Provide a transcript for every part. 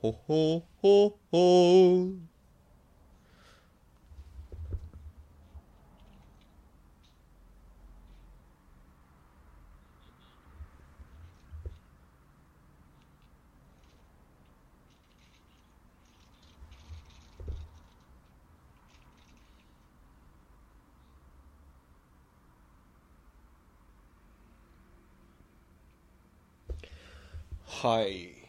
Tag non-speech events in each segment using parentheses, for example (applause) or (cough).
ほほほほ。はい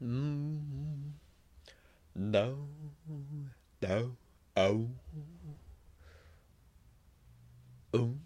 うん No No Oh うん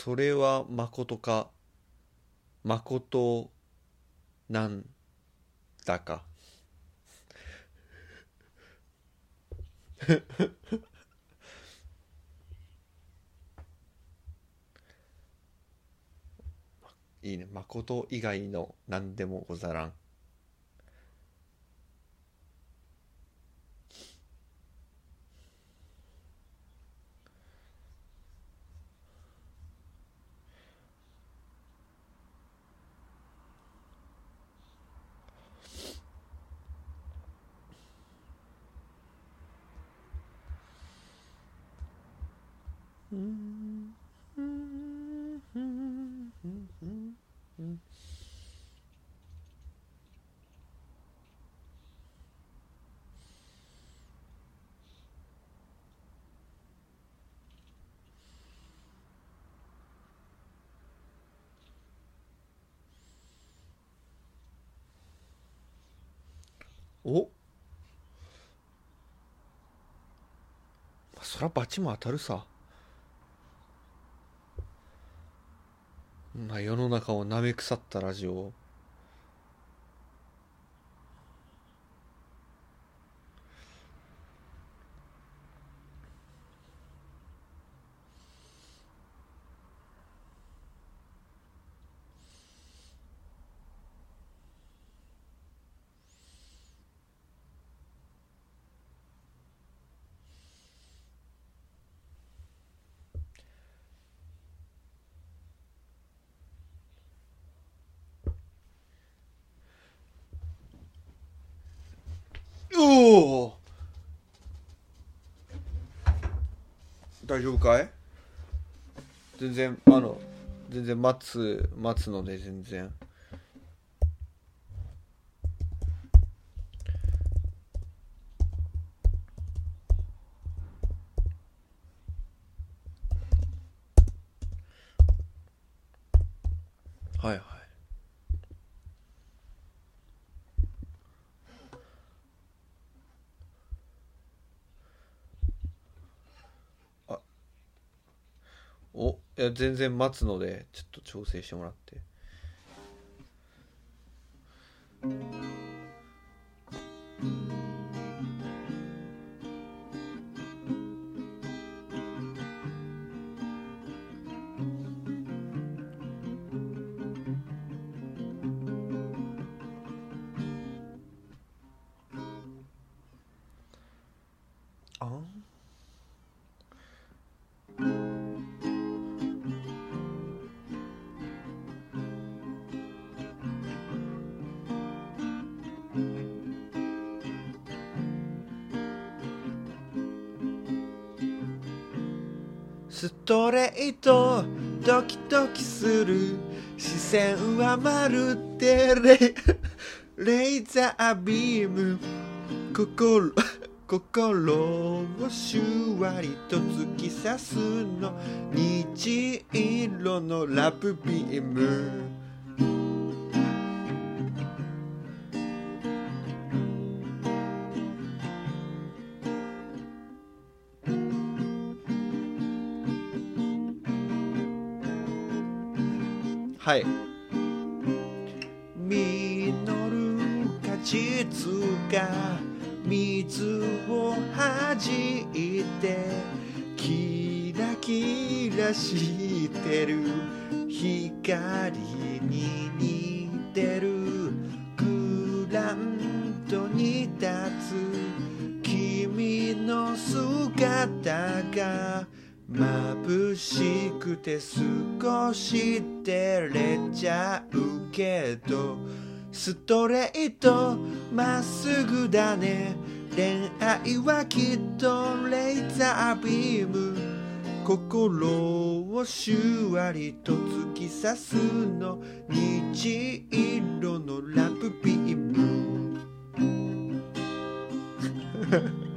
それはまことか？まことなんだか？(laughs) いいね。まこと以外の何でもござらん。お。そらバチも当たるさま顔を舐め腐ったラジオをおお丈夫かい？全然あの全然待つ待つので全然。全然待つのでちょっと調整してもらって。ストレートドキドキする視線はまるでレ (laughs) レーザービーム。心 (laughs) 心をシュワリと突き刺すの。虹色のラブビーム。少し照れちゃうけどストレートまっすぐだね。恋愛はきっとレーザービーム。心をシュワリと突き刺すの虹色のラブビーム。(laughs)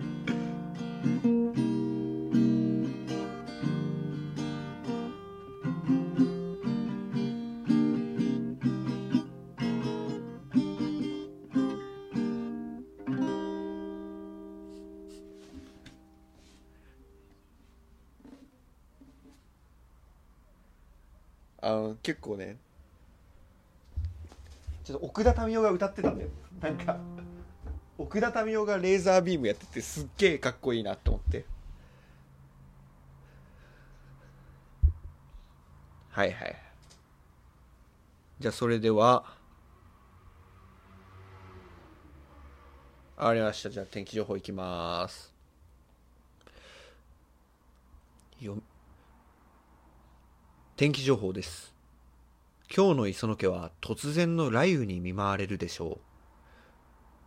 結構ね。ちょっと奥田民生が歌ってたんだよ。なんか奥田民生がレーザービームやっててすっげえかっこいいなと思って。はいはい。じゃあそれではありました。じゃあ天気情報いきます。よ天気情報です。今日の磯野家は突然の雷雨に見舞われるでしょ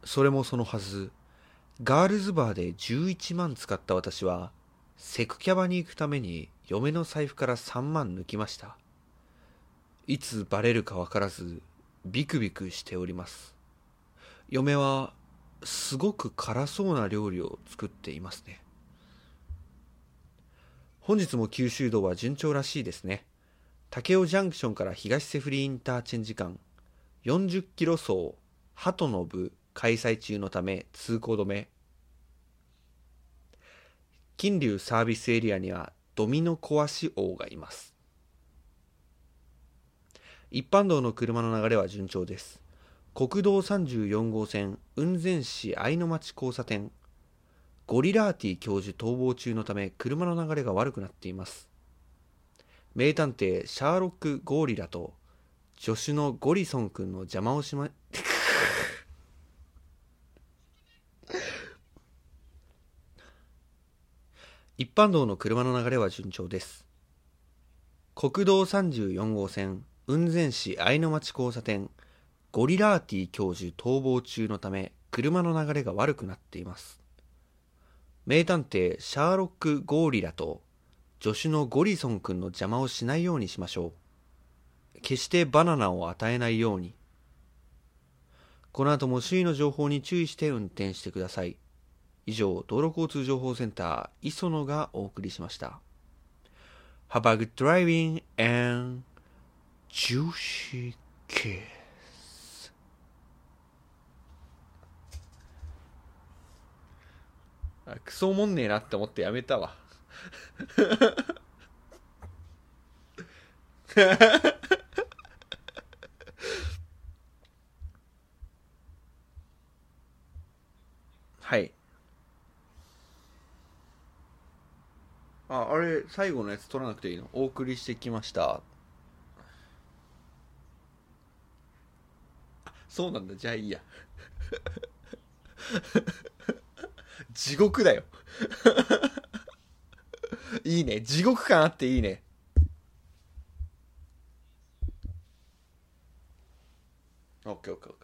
う。それもそのはず。ガールズバーで11万使った私はセクキャバに行くために嫁の財布から3万抜きました。いつバレるかわからずビクビクしております。嫁はすごく辛そうな料理を作っていますね。本日も九州道は順調らしいですね。武雄ジャンクションから東セフリインターチェンジ間40キロ走鳩の部開催中のため通行止め。金龍サービスエリアにはドミノ壊し王がいます。一般道の車の流れは順調です。国道34号線雲仙市愛の町交差点。ゴリラーティ教授逃亡中のため車の流れが悪くなっています。名探偵シャーロック・ゴーリラと助手のゴリソン君の邪魔をしま (laughs) 一般道の車の流れは順調です。国道34号線雲仙市愛の町交差点ゴリラーティ教授逃亡中のため車の流れが悪くなっています。名探偵シャーロック・ゴーリラと助手のゴリソン君の邪魔をしないようにしましょう。決してバナナを与えないように。この後も周囲の情報に注意して運転してください。以上道路交通情報センター磯野がお送りしました。Have a good driving and juicy kiss. あクソおもんねえなって思ってやめたわ。はい。ああれ最後のやつ取らなくていいの？お送りしてきました。そうなんだ。じゃあいいや。(laughs) 地獄だよ。いいね。地獄感あっていいね。オッケーオッケーオッケー。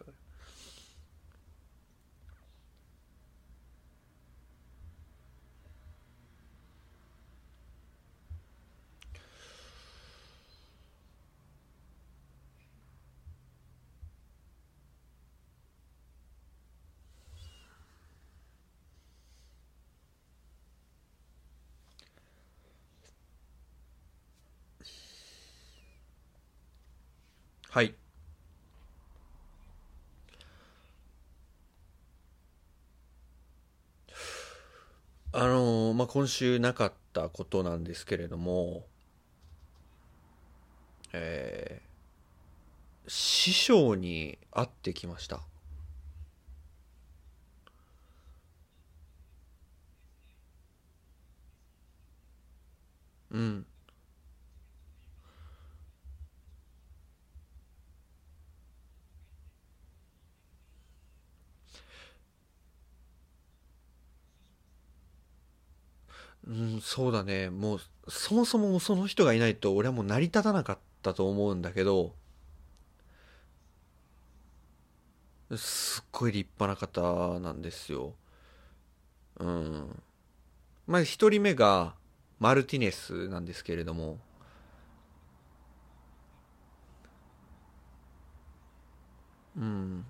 はい。あのーまあ、今週なかったことなんですけれども、えー師匠に会ってきました。うん。うん、そうだね。もう、そもそもその人がいないと、俺はもう成り立たなかったと思うんだけど、すっごい立派な方なんですよ。うん。まず一人目が、マルティネスなんですけれども、うん。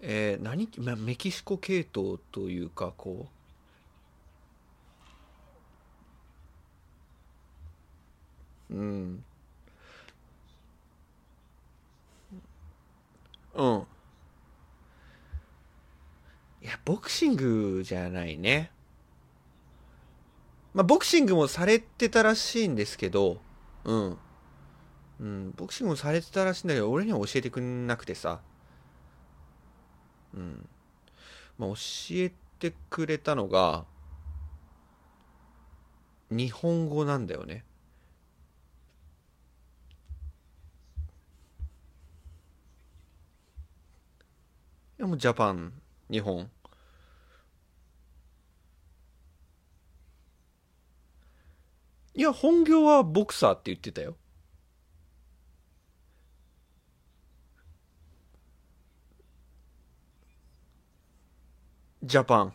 えー、何、メキシコ系統というか、こう、うん。うん。いや、ボクシングじゃないね。まあ、ボクシングもされてたらしいんですけど、うん。うん、ボクシングもされてたらしいんだけど、俺には教えてくんなくてさ。うん。まあ、教えてくれたのが、日本語なんだよね。いやもうジャパン、日本。いや、本業はボクサーって言ってたよ。ジャパン。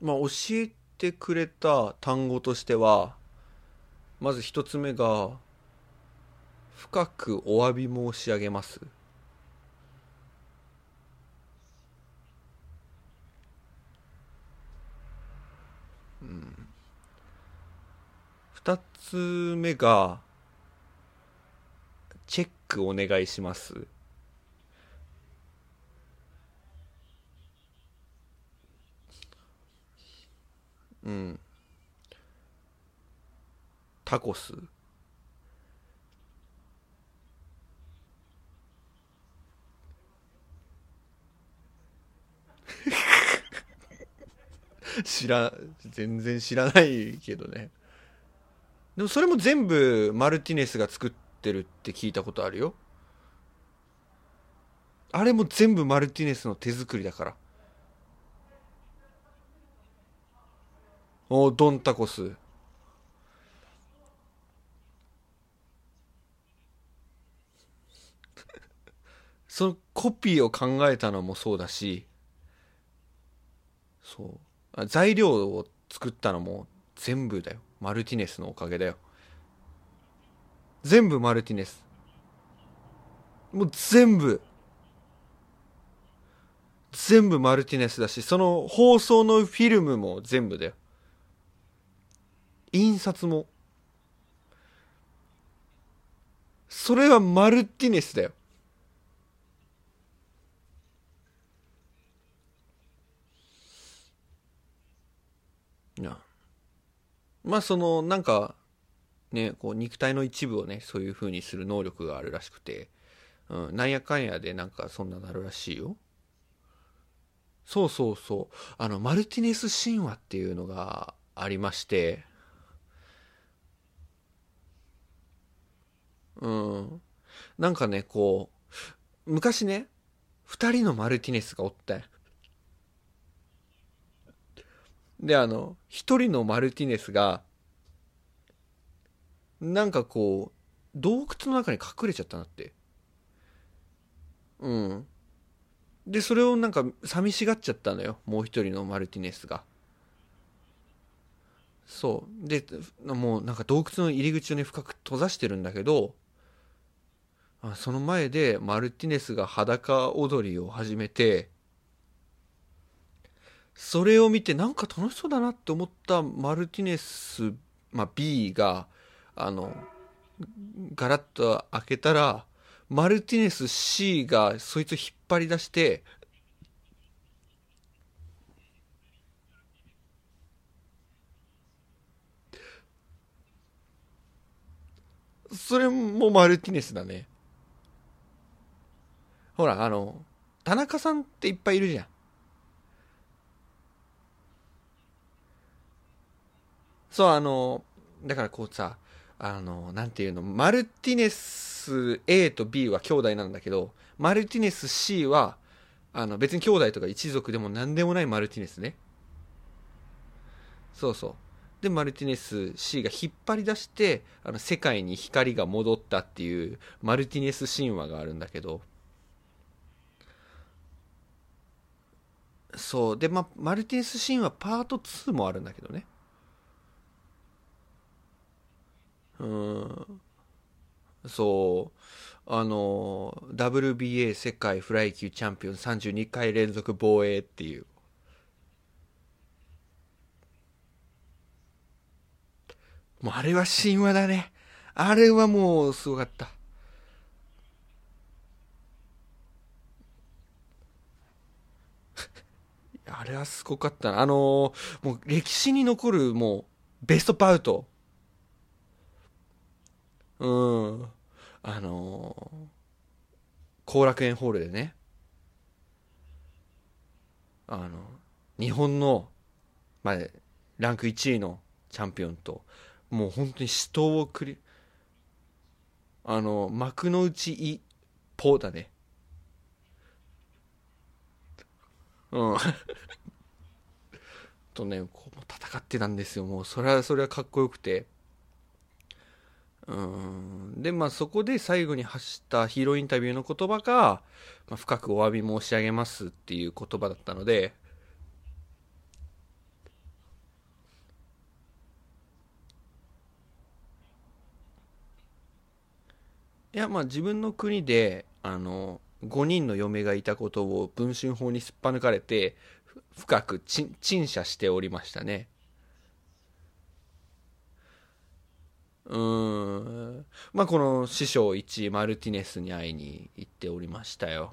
まあ、教えてくれた単語としては、まず一つ目が、深くお詫び申し上げます。うん。つ目が、チェックお願いします。うん。タコス。(laughs) 知ら、全然知らないけどね。でもそれも全部マルティネスが作ってるって聞いたことあるよ。あれも全部マルティネスの手作りだから。おドンタコス。(laughs) そのコピーを考えたのもそうだし、そう。材料を作ったのも全部だよ。マルティネスのおかげだよ。全部マルティネス。もう全部。全部マルティネスだし、その放送のフィルムも全部だよ。印刷も。それはマルティネスだよ。いや。まあその、なんか、ね、こう肉体の一部をね、そういう風にする能力があるらしくて、うん、なんやかんやでなんかそんななるらしいよ。そうそうそう。あの、マルティネス神話っていうのがありまして、うん。なんかね、こう、昔ね、二人のマルティネスがおったんで、あの、一人のマルティネスが、なんかこう、洞窟の中に隠れちゃったなって。うん。で、それをなんか寂しがっちゃったのよ。もう一人のマルティネスが。そう。で、もうなんか洞窟の入り口をね、深く閉ざしてるんだけど、その前でマルティネスが裸踊りを始めてそれを見てなんか楽しそうだなって思ったマルティネス、まあ、B があのガラッと開けたらマルティネス C がそいつを引っ張り出してそれもマルティネスだね。ほらあの田中さんっていっぱいいるじゃん。そうあのだからこうさあのなんていうのマルティネス A と B は兄弟なんだけどマルティネス C はあの別に兄弟とか一族でも何でもないマルティネスね。そうそう。でマルティネス C が引っ張り出してあの世界に光が戻ったっていうマルティネス神話があるんだけど。そう。でまあマルティネス神話パート2もあるんだけどね。うん。そう。あの WBA 世界フライ級チャンピオン32回連続防衛っていう。もうあれは神話だね。あれはもうすごかった。(laughs) あれはすごかったな。あのもう歴史に残るもうベストパウト。うん。あの後楽園ホールでね。あの日本の、まあ、ランク1位のチャンピオンともう本当に死闘を繰りあの幕の内一歩だね。うん。(laughs) とねこう戦ってたんですよ。もうそれはそれはかっこよくて。うん。でまあそこで最後に発したヒーローインタビューの言葉が、まあ、深くお詫び申し上げますっていう言葉だったのでいやまあ自分の国であの5人の嫁がいたことを文春法にすっぱ抜かれて深く陳謝しておりましたね。うん。まあこの師匠1マルティネスに会いに行っておりましたよ。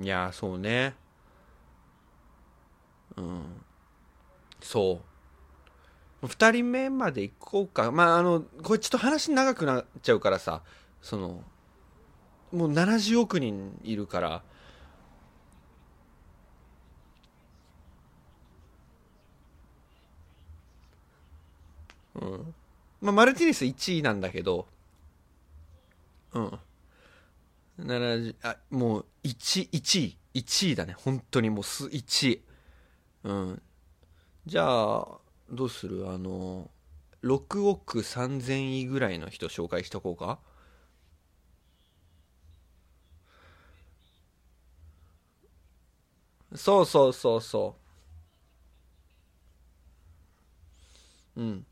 いやそうね。うん。そう。2人目まで行こうか。まああのこれちょっと話長くなっちゃうからさそのもう70億人いるからうんまあ、マルティネス1位なんだけど、うん。70あ、もう1、1位、1位だね。本当にもうす、1位。うん。じゃあ、どうする？あの、6億3000位ぐらいの人紹介しとこうか？そうそうそうそう。うん。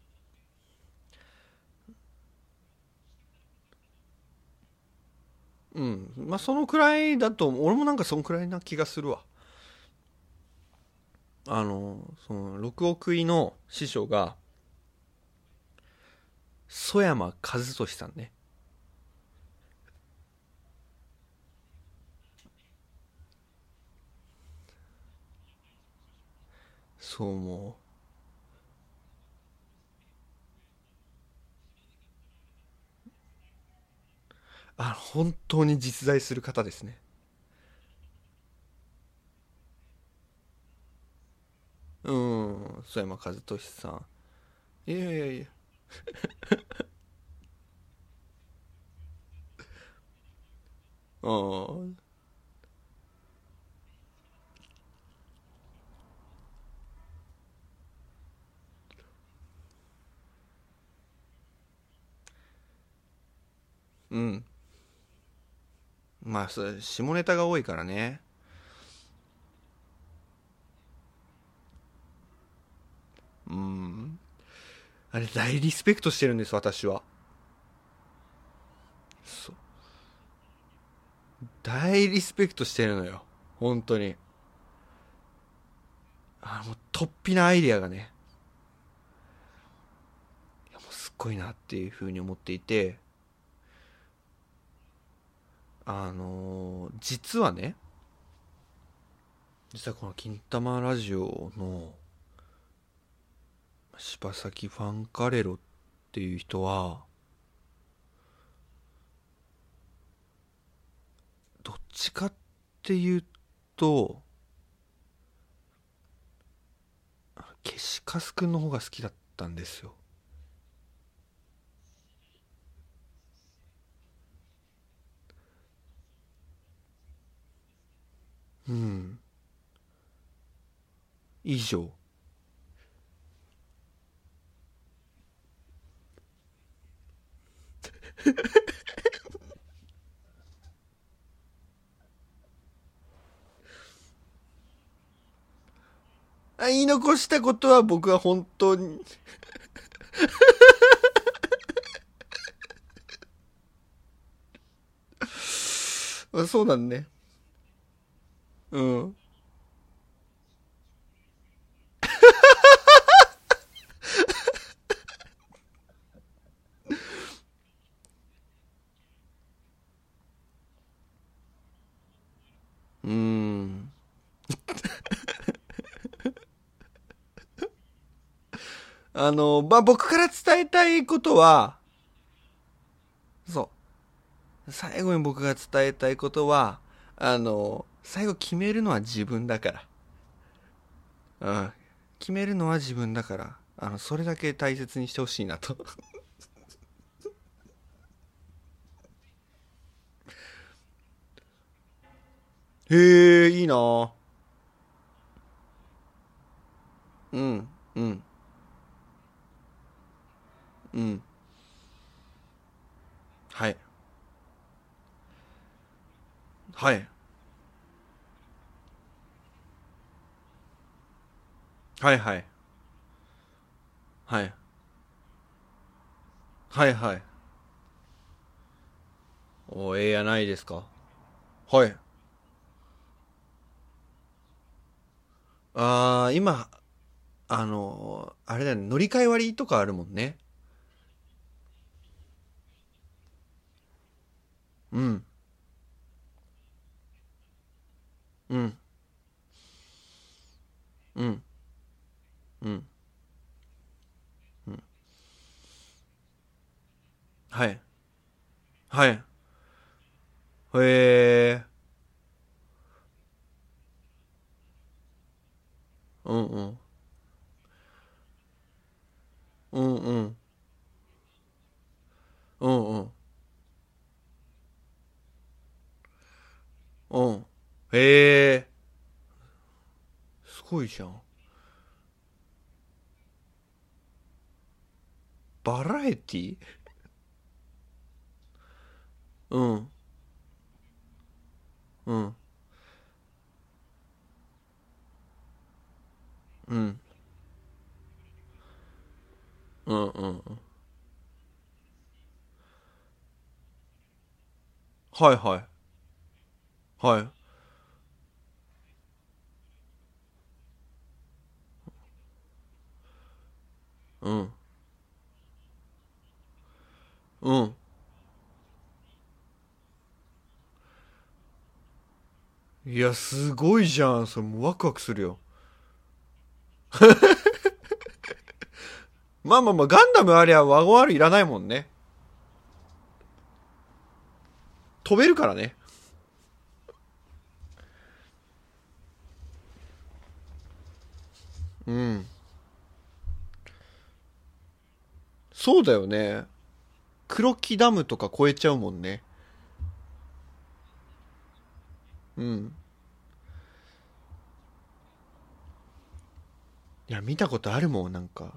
うん。まあそのくらいだと俺もなんかそのくらいな気がするわ。あのその6億位の師匠が曽山和俊さんね。そうもう。あ本当に実在する方ですね。うん曽山和俊さん。いやいやいや。(laughs) うんうん。まあ下ネタが多いからね。うん。あれ大リスペクトしてるんです私は。そう。大リスペクトしてるのよ本当に。あもう突飛なアイディアがね。いやもうすっごいなっていうふうに思っていて。あのー実はね実はこの「金玉ラジオ」の柴崎ファンカレロっていう人はどっちかっていうと消しカスくんの方が好きだったんですよ。うん。以上。あ (laughs) 言い残したことは僕は本当に。(laughs) そうだね。うんうんあの、まあ、僕から伝えたいことは、そう。最後に僕が伝えたいことは、あの、最後決めるのは自分だから。うん。決めるのは自分だから、あの、それだけ大切にしてほしいなと。(laughs) へえ、いいなうん、うん、うん。はい。はい。はいはい。はい。はいはい。お、ええやないですか。はい。あー、今、あのーあれだね、乗り換え割とかあるもんね。うん、うん、うん、うん、うん。はい。はい。へえ。うんうん。うんうん。うんうん。うん。へえ。すごいじゃん。バラエティ？うん。うん。うん。うんうんうん。はいはい。はい。うん。うん。いや、すごいじゃん。それもうワクワクするよ。(laughs) まあまあまあ、ガンダムありゃワゴン R いらないもんね。飛べるからね。うん。そうだよね。黒木ダムとか越えちゃうもんね。うん。いや、見たことあるもん、なんか。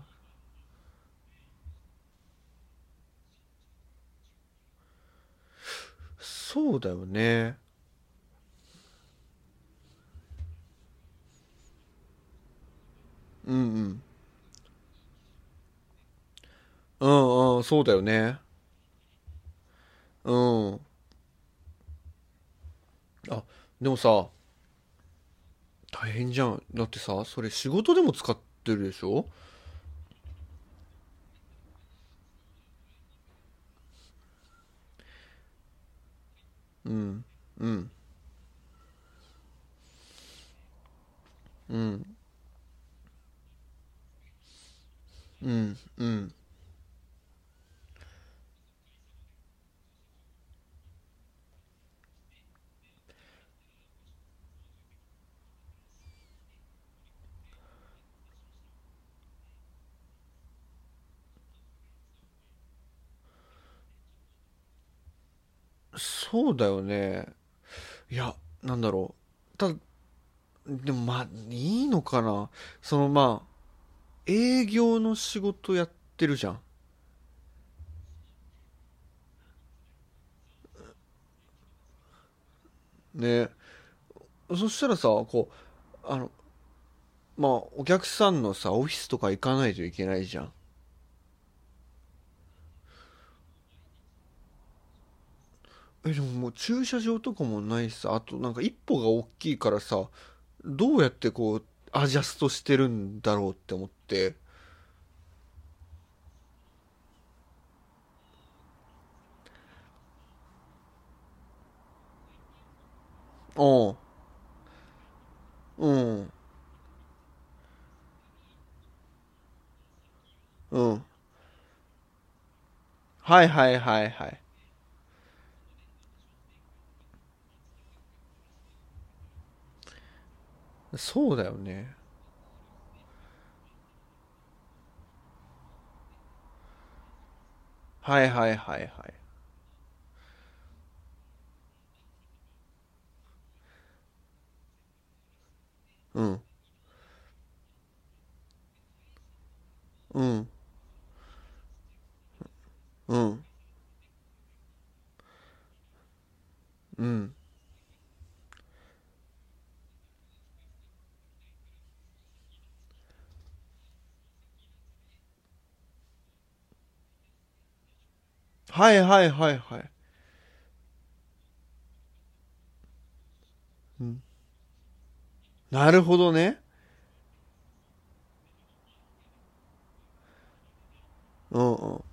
そうだよね。うんうん。うんうん、そうだよね。うん。あでもさ大変じゃん。だってさそれ仕事でも使ってるでしょ？うんうん。うん。うんうん。そうだよね。いやなんだろう。ただでもまあいいのかな。そのまあ営業の仕事やってるじゃん。ね。そしたらさこうあのまあお客さんのさオフィスとか行かないといけないじゃん。えでももう駐車場とかもないしさあとなんか一歩が大きいからさどうやってこうアジャストしてるんだろうって思って。うん。うん。うん。はいはいはいはい。そうだよね。はいはいはいはい。うん。うん。うん。うん。はいはいはいはい。うん。なるほどね。うんうん。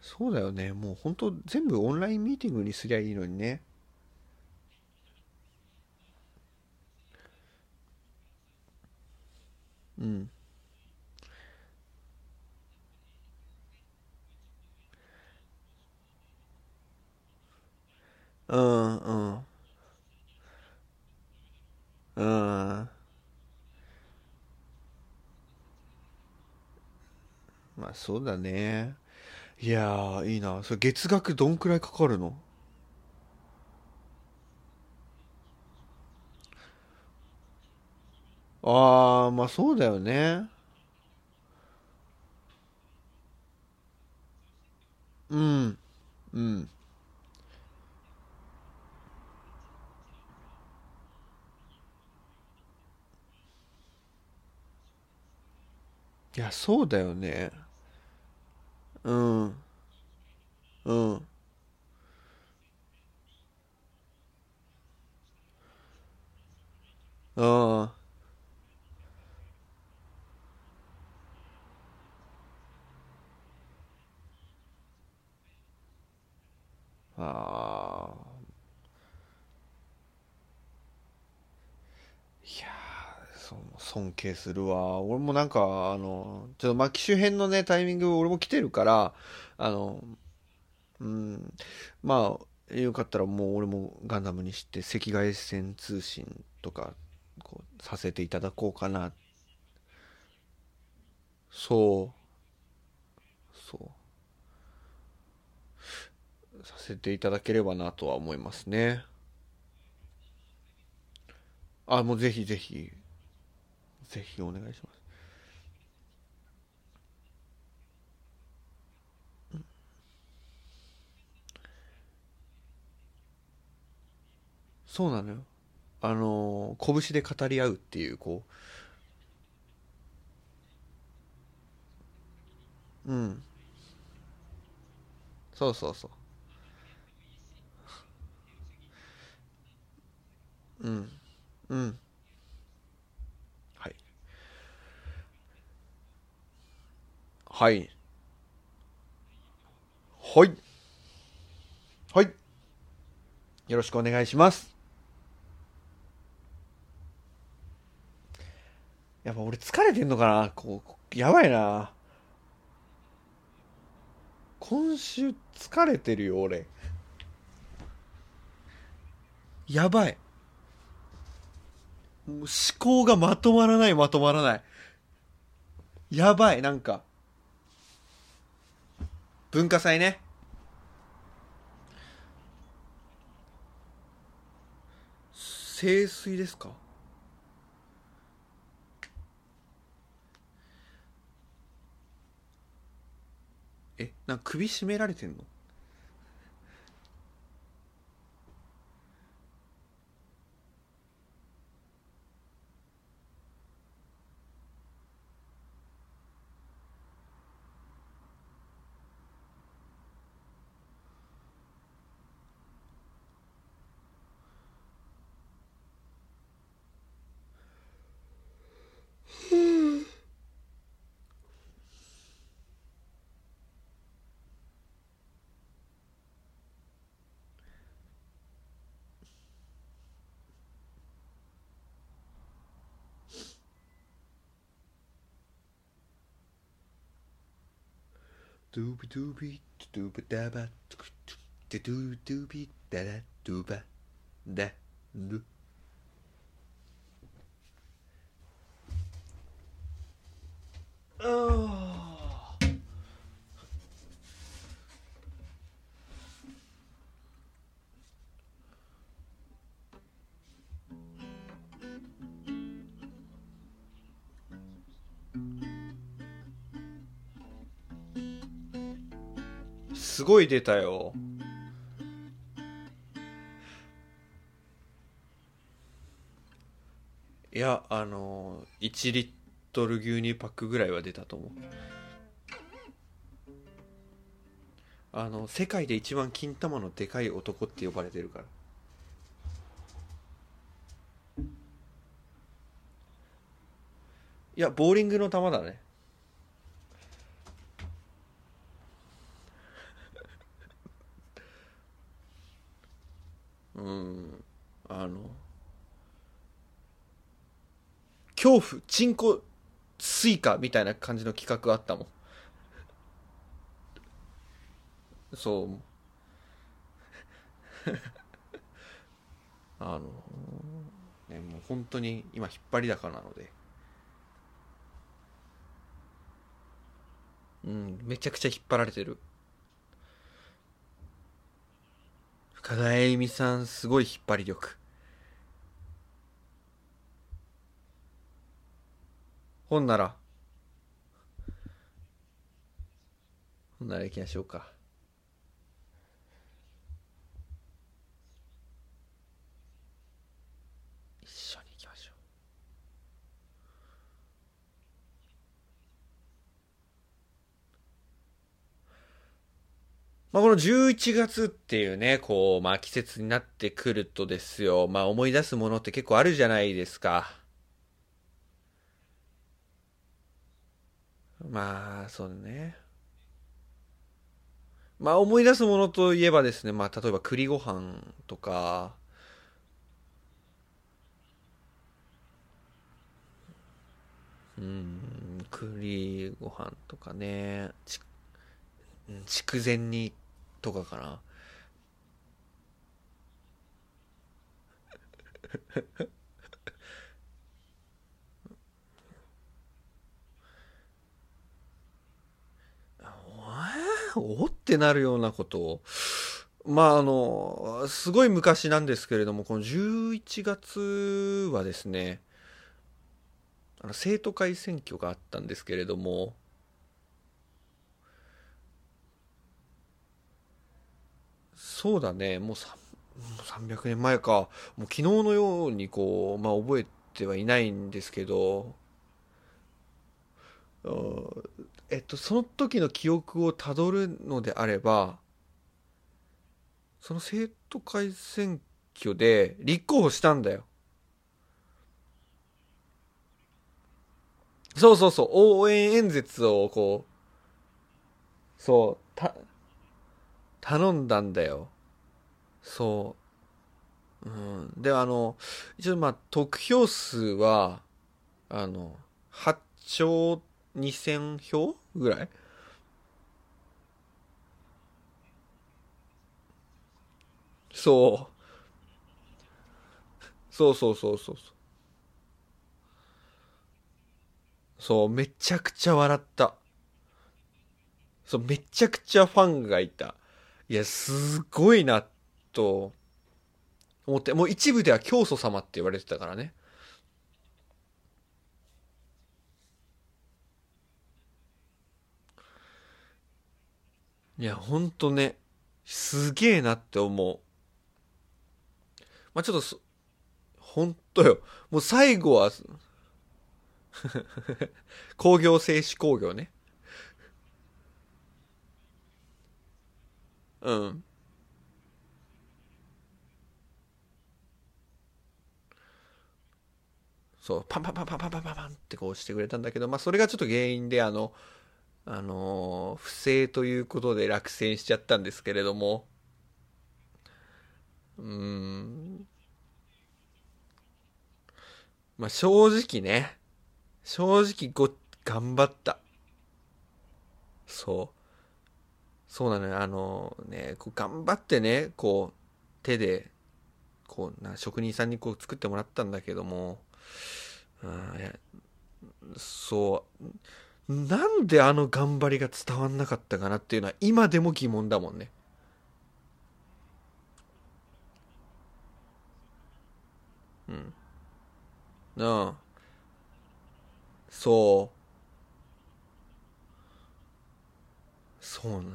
そうだよね。もう本当全部オンラインミーティングにすりゃいいのにねうんうんうん。うん。まあそうだね。いやーいいな。それ月額どんくらいかかるの？ああまあそうだよね。うん。うん。いやそうだよね。うん。うん。うんああいやーそう尊敬するわ。俺もなんかあのちょっとまあ機種変のねタイミング俺も来てるからあのうんまあよかったらもう俺もガンダムにして赤外線通信とかこうさせていただこうかな。そう。そう。させていただければなとは思いますね。あもうぜひぜひ。ぜひお願いします。そうなのよ。あの拳で語り合うっていうこううん。そうそうそう。うん。うんはいはいはいはいよろしくお願いします。やっぱ俺疲れてんのかな？こう、やばいな。今週疲れてるよ、俺。やばい。もう思考がまとまらない、まとまらない。やばい、なんか。文化祭ね。清水ですか？え、なんか首絞められてんの？ドゥビドゥビドゥバダバドごい出たよ。いやあの1リットル牛乳パックぐらいは出たと思う。あの世界で一番金玉のでかい男って呼ばれてるから。いやボーリングの球だねうんあの恐怖チンコスイカみたいな感じの企画あったもん。そう。(laughs) あのねもう本当に今引っ張り高なので。うんめちゃくちゃ引っ張られてる。深田栄美さんすごい引っ張り力。ほんなら。ほんなら行きましょうか。一緒に行きましょう。まあ、この11月っていうね、こう、まあ季節になってくるとですよ、まあ思い出すものって結構あるじゃないですか。まあ、そうね。まあ思い出すものといえばですね、まあ例えば栗ご飯とか、うん、栗ご飯とかね、筑前煮とかかな。(laughs) えー (laughs) おってなるようなことを。まああの、すごい昔なんですけれども、この11月はですね、あの生徒会選挙があったんですけれども、そうだね、もうもう300年前か。もう昨日のようにこう、まあ覚えてはいないんですけど、えっと、その時の記憶をたどるのであれば、その生徒会選挙で立候補したんだよ。そうそうそう、応援演説をこう、そう、た、頼んだんだよ。そう。うん、であの一応まあ得票数はあの8兆2000票ぐらい？そう。そうそうそうそうそう。そうめちゃくちゃ笑った。そうめちゃくちゃファンがいた。いやすごいなと思って。もう一部では教祖様って言われてたからね。いや、ほんとね、すげえなって思う。まあ、ちょっとほんとよ。もう最後は (laughs) 工業製紙工業ね。うん。そう、パンパンパンパンパンパンパンってこうしてくれたんだけど、まあそれがちょっと原因で、あの、あの不正ということで落選しちゃったんですけれども。うん。まあ正直ね。正直ご頑張った。そう。そうなのよ。あのねこう頑張ってねこう手でこうな職人さんにこう作ってもらったんだけども。うんそう。なんであの頑張りが伝わんなかったかなっていうのは今でも疑問だもんね。うん。うんそう。そうなのよ。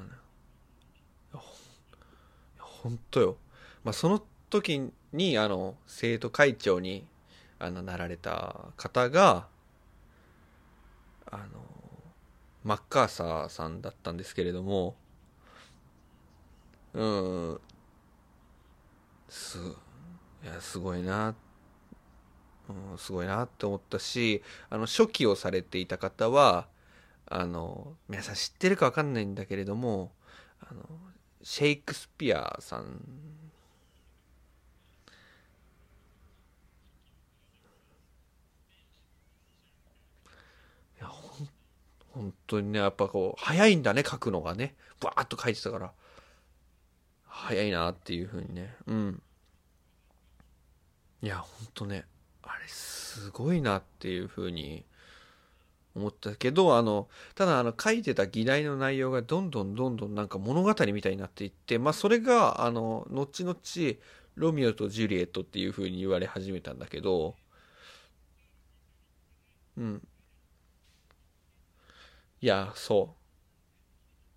ほんとよ。まあその時にあの生徒会長にあのなられた方があのマッカーサーさんだったんですけれどもうんすいやすごいな、うん、すごいなって思ったしあの初期をされていた方はあの皆さん知ってるか分かんないんだけれどもあのシェイクスピアさんいやほん本当にねやっぱこう早いんだね書くのがね。バーッと書いてたから。早いなっていう風にね。うん。いやほんとねあれすごいなっていう風に思ったけどあのただあの書いてた議題の内容がどんどんどんどんなんか物語みたいになっていってまあそれがあの後々ロミオとジュリエットっていう風に言われ始めたんだけどうん。いやそ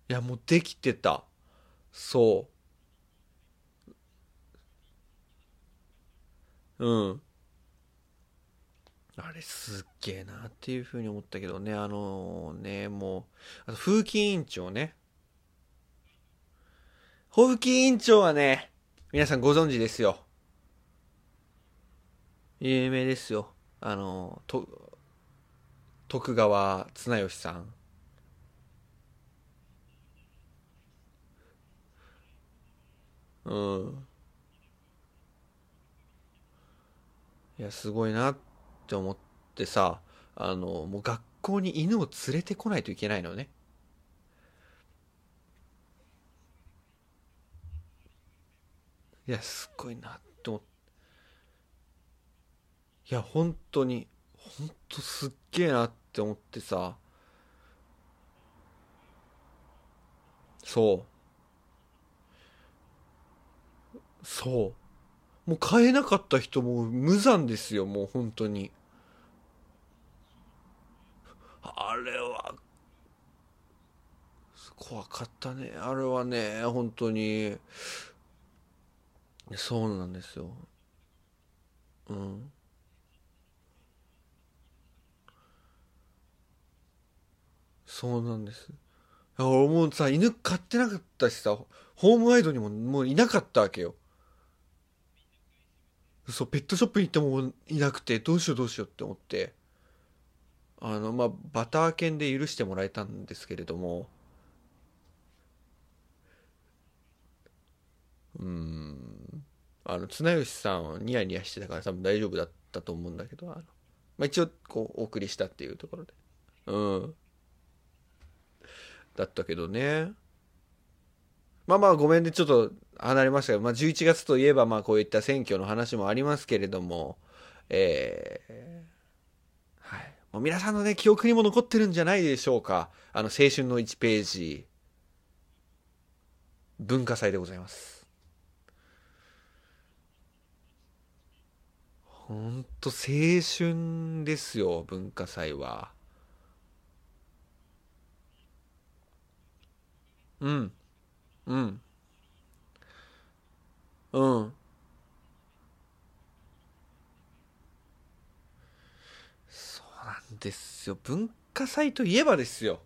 う。いやもうできてた。そう。うん。あれすっげえなっていう風に思ったけどね。あのーねもうあと風紀委員長ね。風紀委員長はね皆さんご存知ですよ。有名ですよ。あのーと徳川綱吉さん。うん。いやすごいなって思ってさあのもう学校に犬を連れてこないといけないのね。いやすごいなって思って。いや本当に本当すっげえなって思ってさ。そう。そう。もう買えなかった人も無残ですよもう本当に。あれは怖かったね。あれはね本当に。そうなんですよ。うん。そうなんです。俺もうさ犬飼ってなかったしさホームアイドにももういなかったわけよ。そうペットショップに行ってもいなくてどうしようどうしようって思ってあのまあバター犬で許してもらえたんですけれどもうんあの綱吉さんはニヤニヤしてたから多分大丈夫だったと思うんだけどあの、まあ、一応こうお送りしたっていうところでうん。だったけどね。まあまあごめんねちょっと離れましたけど、まあ、11月といえばまあこういった選挙の話もありますけれどもえー、はい。もう皆さんのね記憶にも残ってるんじゃないでしょうか。あの青春の1ページ。文化祭でございます。ほんと青春ですよ文化祭は。うん。うん。うん。そうなんですよ。文化祭といえばですよ。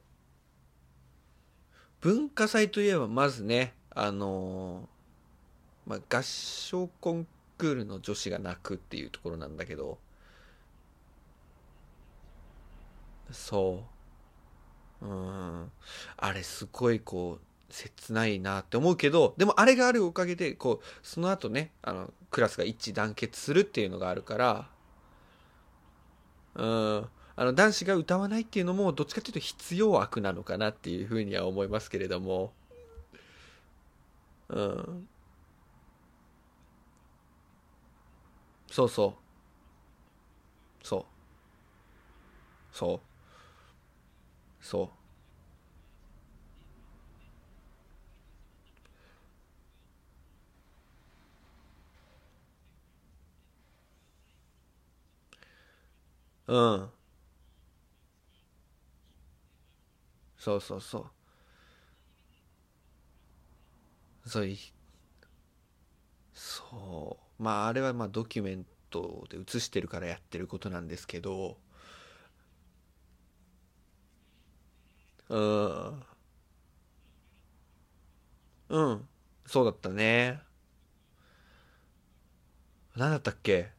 文化祭といえばまずねあのー、まあ、合唱コンクールの女子が泣くっていうところなんだけど。そう。うん。あれすごいこう切ないなって思うけどでもあれがあるおかげでこうその後ねあのクラスが一致団結するっていうのがあるからうん。あの男子が歌わないっていうのもどっちかっていうと必要悪なのかなっていうふうには思いますけれども。うん。そうそう。そう。そう。そう。うん。そうそうそう。そういそう。まああれはまあドキュメントで映してるからやってることなんですけど。うん。うん。そうだったね。何だったっけ？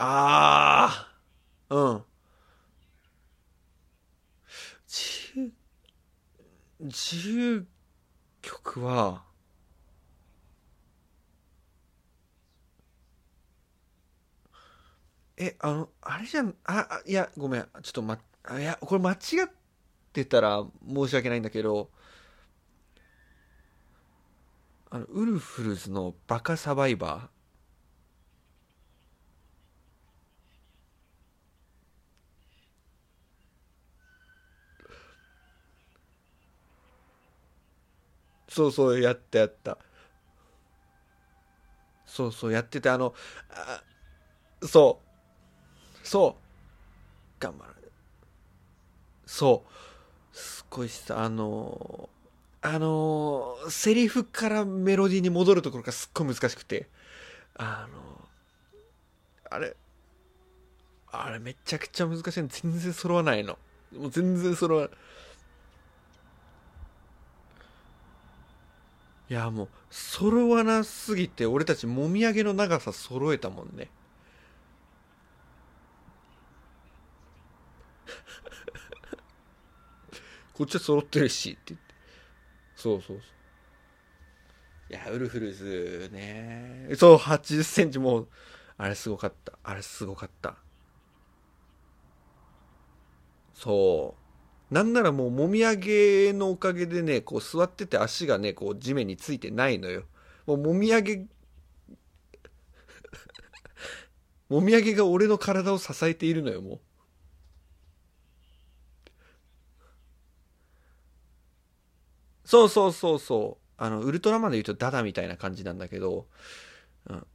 ああうん。自由自由曲はえあのあれじゃんああいやごめん。ちょっとまいやこれ間違ってたら申し訳ないんだけどあのウルフルズのバカサバイバー。そうそうやったやった。そうそうやっててあのあそう。そう。頑張る。そう。すごいさあのあのセリフからメロディーに戻るところがすっごい難しくてあのあれあれめちゃくちゃ難しいの。全然揃わないの。もう全然揃わない。いやもう揃わなすぎて俺たちもみあげの長さ揃えたもんね。(laughs) こっちは揃ってるしって言って。そうそうそう。いやウルフルズね。そう8 0センチもうあれすごかった。あれすごかった。そう。なんならもうもみあげのおかげでねこう座ってて足がねこう地面についてないのよ。もうもみあげ (laughs) もみあげが俺の体を支えているのよもう。そうそうそうそう。あのウルトラマンで言うとダダみたいな感じなんだけど。うん。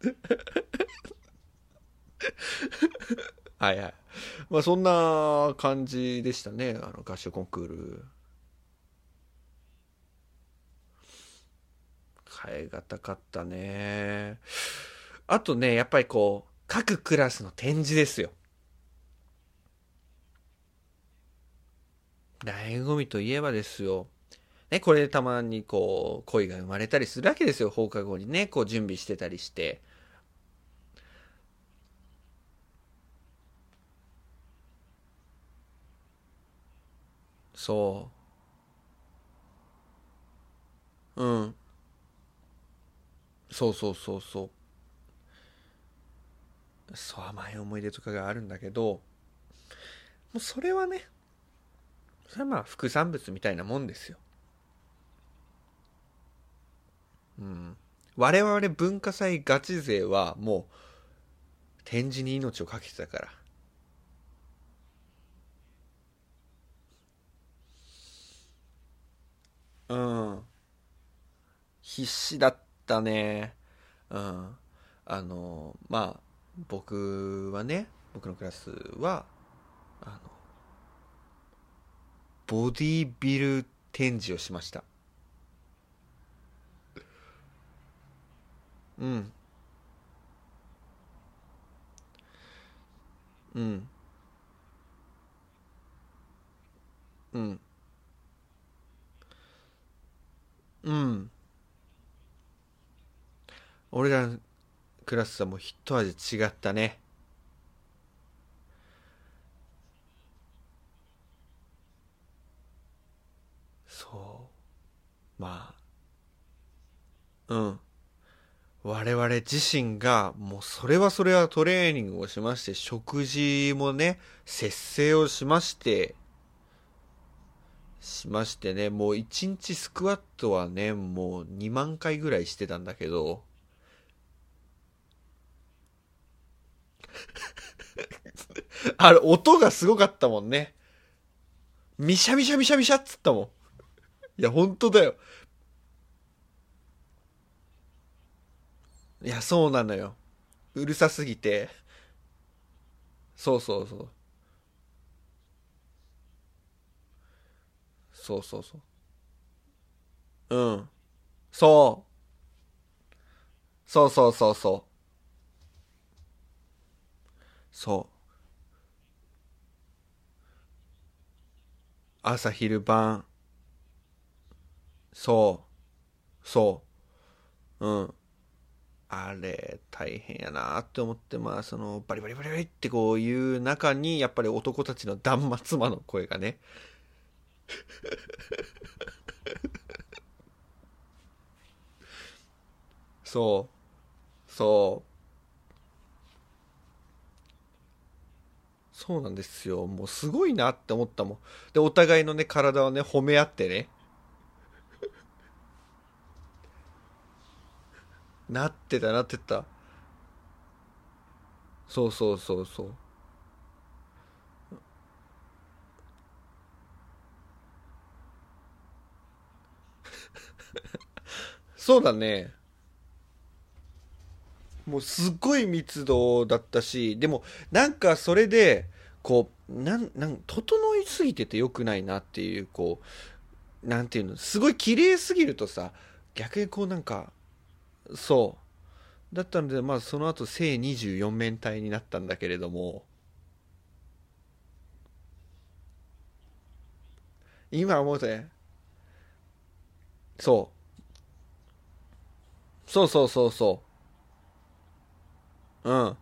(laughs) はいはい。まあそんな感じでしたね、あの合唱コンクール。変え難かったね。あとね、やっぱりこう、各クラスの展示ですよ。醍醐味といえばですよ。ね、これでたまにこう、恋が生まれたりするわけですよ。放課後にね、こう準備してたりして。そう。うん。そうそうそうそう。そう甘い思い出とかがあるんだけどもうそれはねそれはまあ副産物みたいなもんですよ。うん。我々文化祭ガチ勢はもう展示に命を懸けてたから。うん。必死だったね。うん。あのまあ僕はね僕のクラスはあのボディビル展示をしました。うん。うん。うん。うん。俺らのクラスはもう一味違ったね。そう。まあ。うん。我々自身がもうそれはそれはトレーニングをしまして食事もね節制をしましてしましてねもう一日スクワットはねもう2万回ぐらいしてたんだけど (laughs) あれ音がすごかったもんねミシャミシャミシャミシャっつったもんいや本当だよいや、そうなのよ。うるさすぎて。そうそうそう。そうそうそう。うん。そう。そうそうそうそう。そう。朝昼晩。そう。そう。うん。あれ大変やなって思ってまあそのバリバリバリバリってこういう中にやっぱり男たちの断末魔の声がね (laughs) そう。そう。そうなんですよ。もうすごいなって思ったもん。でお互いのね体をね褒め合ってね。(laughs) なってたなってた。そうそうそうそう。(laughs) そうだね。もうすっごい密度だったしでもなんかそれでこうなんなん整いすぎててよくないなっていうこうなんていうのすごい綺麗すぎるとさ逆にこうなんかそう。だったのでまあその後正24面体になったんだけれども。今思うとねそう。そうそうそうそう。うん。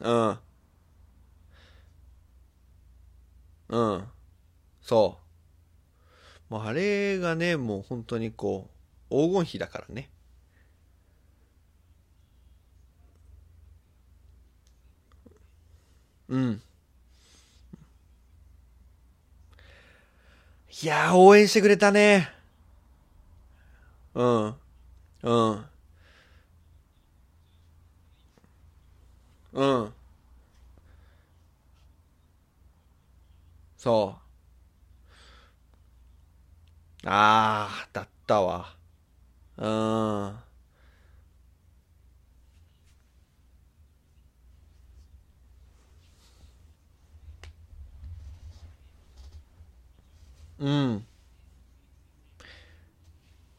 うん。うん。そう。もうあれがね、もう本当にこう、黄金比だからね。うん。いやー、応援してくれたね。うん。うん。うん。そう。ああ、だったわ。うん。うん。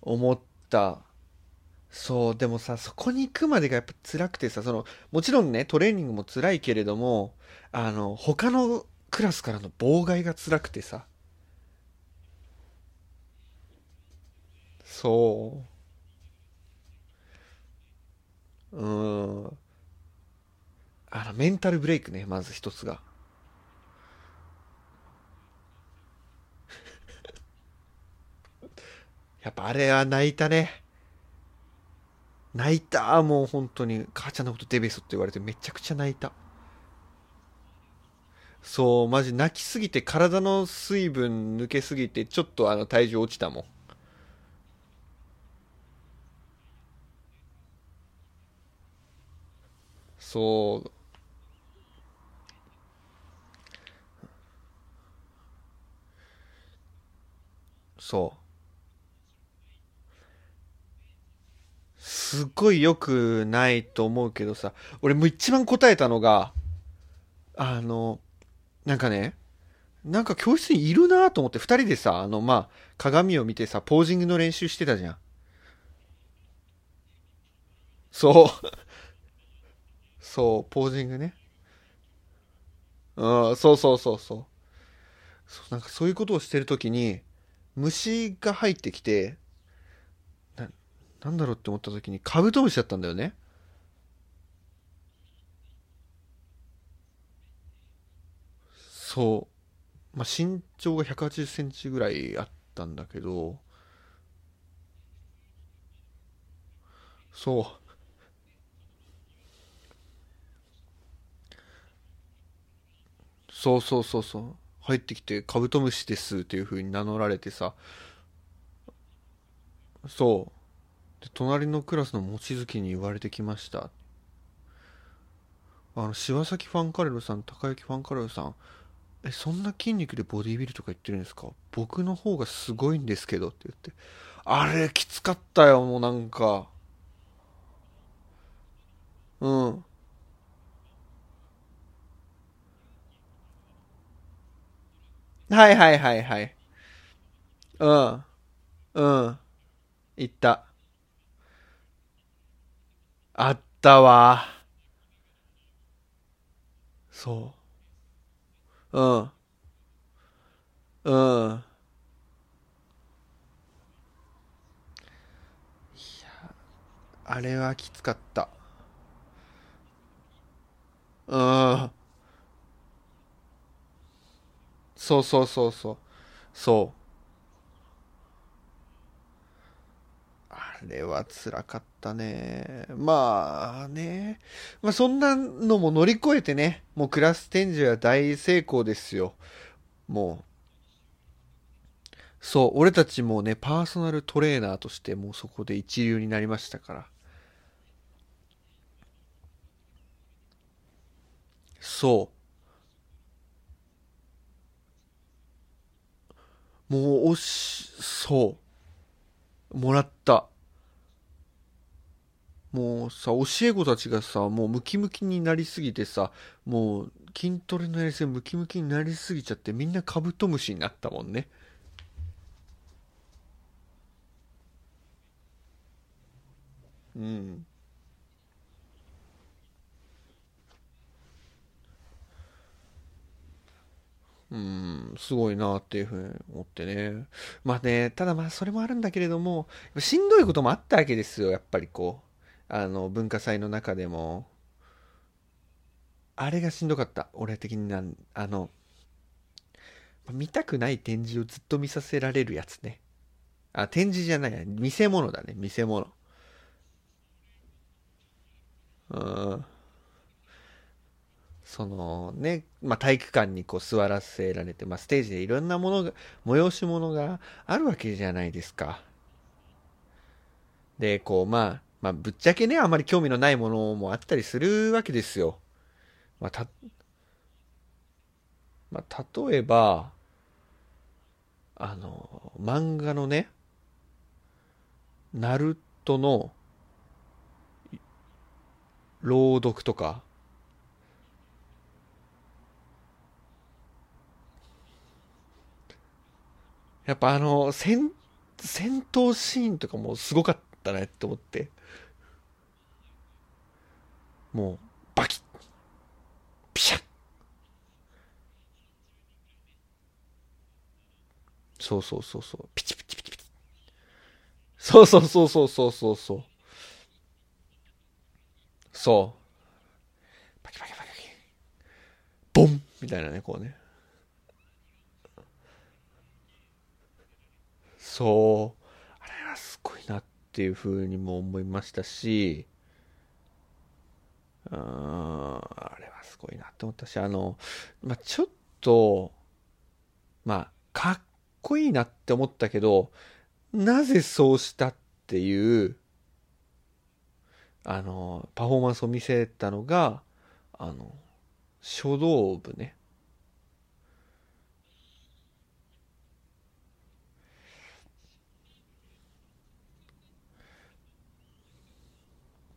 思った。そう、でもさ、そこに行くまでがやっぱ辛くてさ、その、もちろんね、トレーニングも辛いけれども、あの、他のクラスからの妨害が辛くてさ。そう。うん。あの、メンタルブレイクね、まず一つが。やっぱあれは泣いたね。泣いた。もう本当に。母ちゃんのことデベソって言われてめちゃくちゃ泣いた。そう、マジ泣きすぎて体の水分抜けすぎてちょっとあの体重落ちたもん。そう。そう。すっごい良くないと思うけどさ、俺も一番答えたのが、あの、なんかね、なんか教室にいるなと思って二人でさ、あの、まあ、鏡を見てさ、ポージングの練習してたじゃん。そう。そう、ポージングね。うん、そうそうそうそう。そうなんかそういうことをしてるときに、虫が入ってきて、なんだろうって思ったときに、カブトムシだったんだよね。そう。まあ、身長が180センチぐらいあったんだけど、そう。そうそうそうそう。入ってきて、カブトムシですっていう風に名乗られてさ、そう。で、隣のクラスの望月に言われてきました。あの、柴崎ファンカレルさん、高雪ファンカレルさん、え、そんな筋肉でボディビルとか言ってるんですか？僕の方がすごいんですけどって言って。あれ、きつかったよ、もうなんか。うん。はいはいはいはい。うん。うん。行った。あったわ。そう。うん。うん。いや、あれはきつかった。うん。そうそうそうそう。そう。あれは辛かったね。まあね。まあそんなのも乗り越えてね、もうクラス展示は大成功ですよ。もう。そう、俺たちもね、パーソナルトレーナーとしてもうそこで一流になりましたから。そう。もう、おし、そう。もらった。もうさ、教え子たちがさ、もうムキムキになりすぎてさ、もう筋トレのやりすぎムキムキになりすぎちゃってみんなカブトムシになったもんね。うん。うん、すごいなっていうふうに思ってね。まあね、ただまあそれもあるんだけれども、しんどいこともあったわけですよ、やっぱりこう。あの、文化祭の中でも。あれがしんどかった。俺的になん、あの、見たくない展示をずっと見させられるやつね。あ、展示じゃない。見せ物だね、見せ物。うん。そのね、まあ、体育館にこう座らせられて、まあ、ステージでいろんなものが、催し物があるわけじゃないですか。で、こう、まあ、まあ、ぶっちゃけね、あまり興味のないものもあったりするわけですよ。まあ、た、まあ、例えば、あの、漫画のね、ナルトの朗読とか、やっぱあの、戦、戦闘シーンとかもすごかったねって思って。もう、バキッピシャッそうそうそうそう。ピチピチピチピチ。そうそうそうそうそうそうそう。そう。パキパキパキパキ。ボンみたいなね、こうね。そう。あれはすごいなっていうふうにも思いましたし、ああれはすごいなって思ったし、あの、まあ、ちょっと、まあ、かっこいいなって思ったけど、なぜそうしたっていう、あの、パフォーマンスを見せたのが、あの、書道部ね。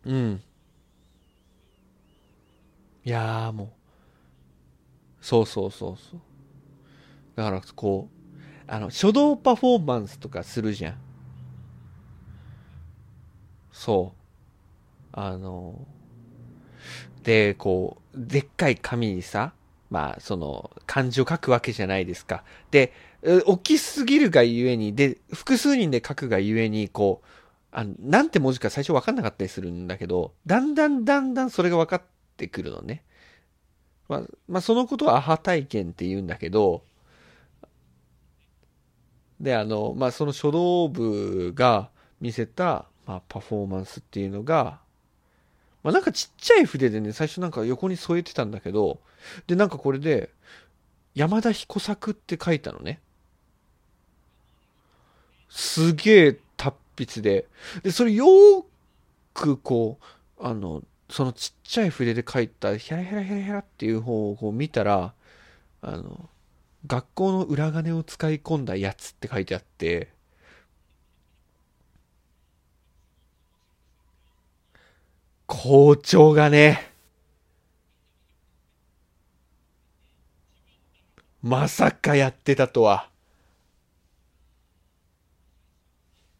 うん。いやもう、そうそうそうそう。だから、こう、あの、書道パフォーマンスとかするじゃん。そう。あの、で、こう、でっかい紙にさ、まあ、その、漢字を書くわけじゃないですか。で、大きすぎるがゆえに、で、複数人で書くがゆえに、こう、あなんて文字か最初分かんなかったりするんだけど、だんだんだんだんそれが分かってくるのね。まあ、まあ、そのことはアハ体験って言うんだけど、で、あの、まあ、その書道部が見せた、まあ、パフォーマンスっていうのが、まあ、なんかちっちゃい筆でね、最初なんか横に添えてたんだけど、で、なんかこれで、山田彦作って書いたのね。すげえ達筆で。で、それよーくこう、あの、そのちっちゃい筆で書いた、ヒャラヒャラヒャラヒャラっていう方をこう見たら、あの、学校の裏金を使い込んだやつって書いてあって、校長がね、まさかやってたとは。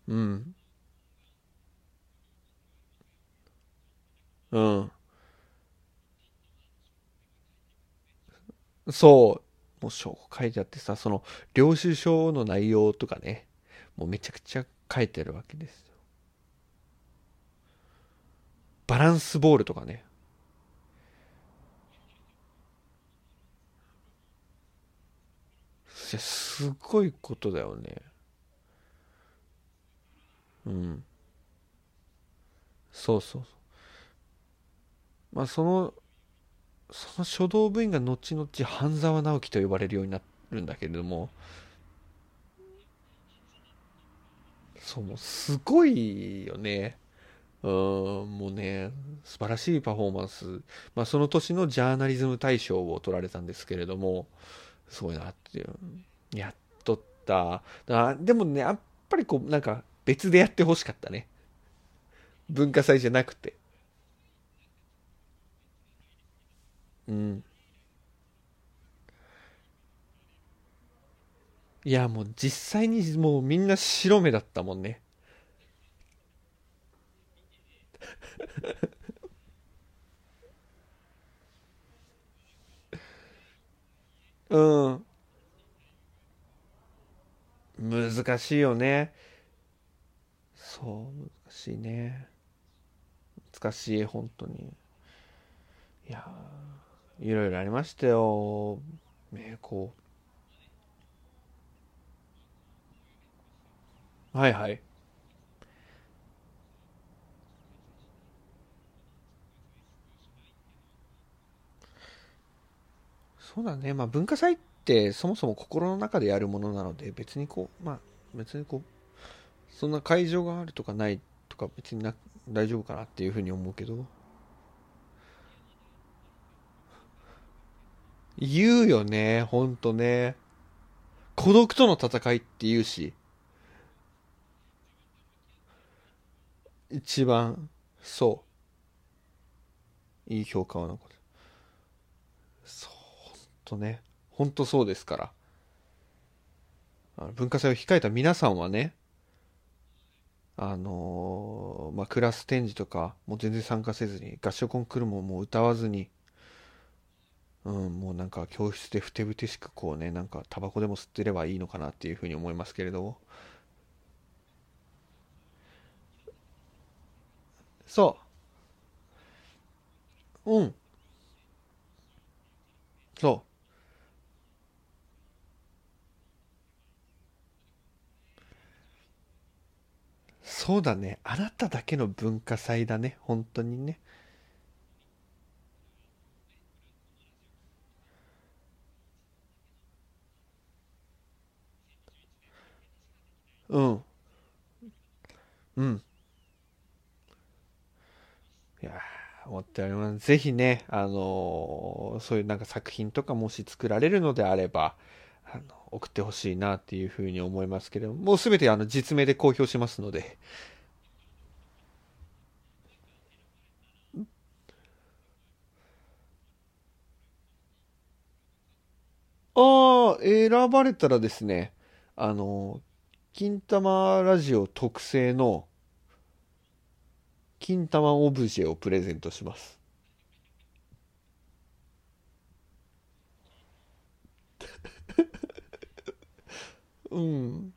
うん。うん。そう。もう証拠書いてあってさ、その、領収書の内容とかね、もうめちゃくちゃ書いてるわけですよ。バランスボールとかね。いや、すごいことだよね。うん。そうそうそう。まあ、その、その書道部員が後々半沢直樹と呼ばれるようになるんだけれども、そう、すごいよね。うん、もうね、素晴らしいパフォーマンス。まあ、その年のジャーナリズム大賞を取られたんですけれども、すごいなっていう。やっとった。だでもね、やっぱりこう、なんか別でやってほしかったね。文化祭じゃなくて。うん。いや、もう実際にもうみんな白目だったもんね。うん。難しいよね。そう、難しいね。難しい、本当に。いやいろいろありましたよ。ね、こう。はいはい。そうだね。まあ文化祭ってそもそも心の中でやるものなので別にこう、まあ別にこう、そんな会場があるとかないとか別にな大丈夫かなっていうふうに思うけど。言うよね、ほんとね。孤独との戦いって言うし。一番、そう。いい評価は残る。そう、ほんとね。ほんとそうですから。あの文化祭を控えた皆さんはね、あのー、まあ、クラス展示とか、もう全然参加せずに、合唱コンクールももう歌わずに、うん、もうなんか教室でふてぶてしくこうね、なんかタバコでも吸ってればいいのかなっていうふうに思いますけれど。そう。うん。そう。そうだね。あなただけの文化祭だね。本当にね。うん。うん。いやー思っております。ぜひね、あのーそういうなんか作品とかもし作られるのであれば、あの、送ってほしいなっていうふうに思いますけれども、もうすべてあの実名で公表しますので。ああ、選ばれたらですね、あの、金玉ラジオ特製の金玉オブジェをプレゼントします。(laughs) うん。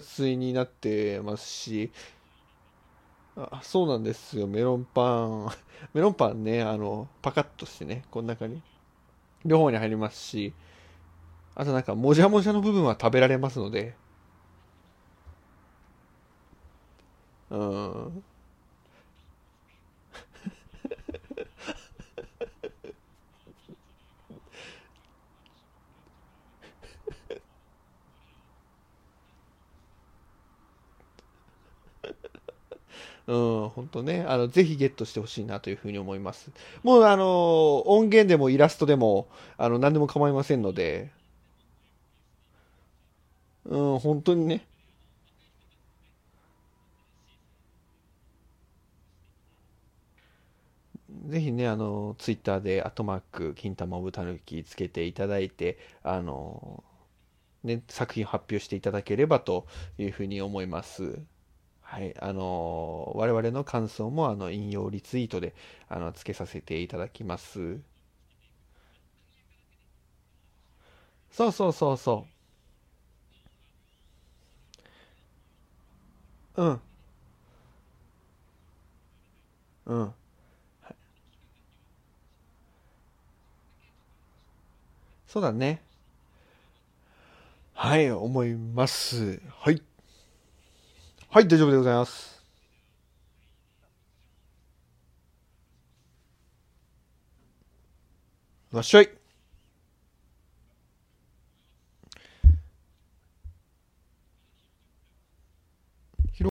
ついになってますし、あ、そうなんですよ。メロンパン。(laughs) メロンパンね、あの、パカッとしてね、この中に。両方に入りますし、あとなんか、もじゃもじゃの部分は食べられますので、うん。うん、本当ね、あの、ぜひゲットしてほしいなというふうに思います。もう、あの、音源でもイラストでも、あの、何でも構いませんので、うん、本当にね、ぜひね、あの、ツイッターで、アトマーク、金玉オブタヌキつけていただいて、あの、ね、作品発表していただければというふうに思います。はい、あの、我々の感想も、あの、引用リツイートで、あの、つけさせていただきます。そうそうそうそうう。うん、うん。そうだね。はい、思います。はい。はい、大丈夫でございます。わっしょい。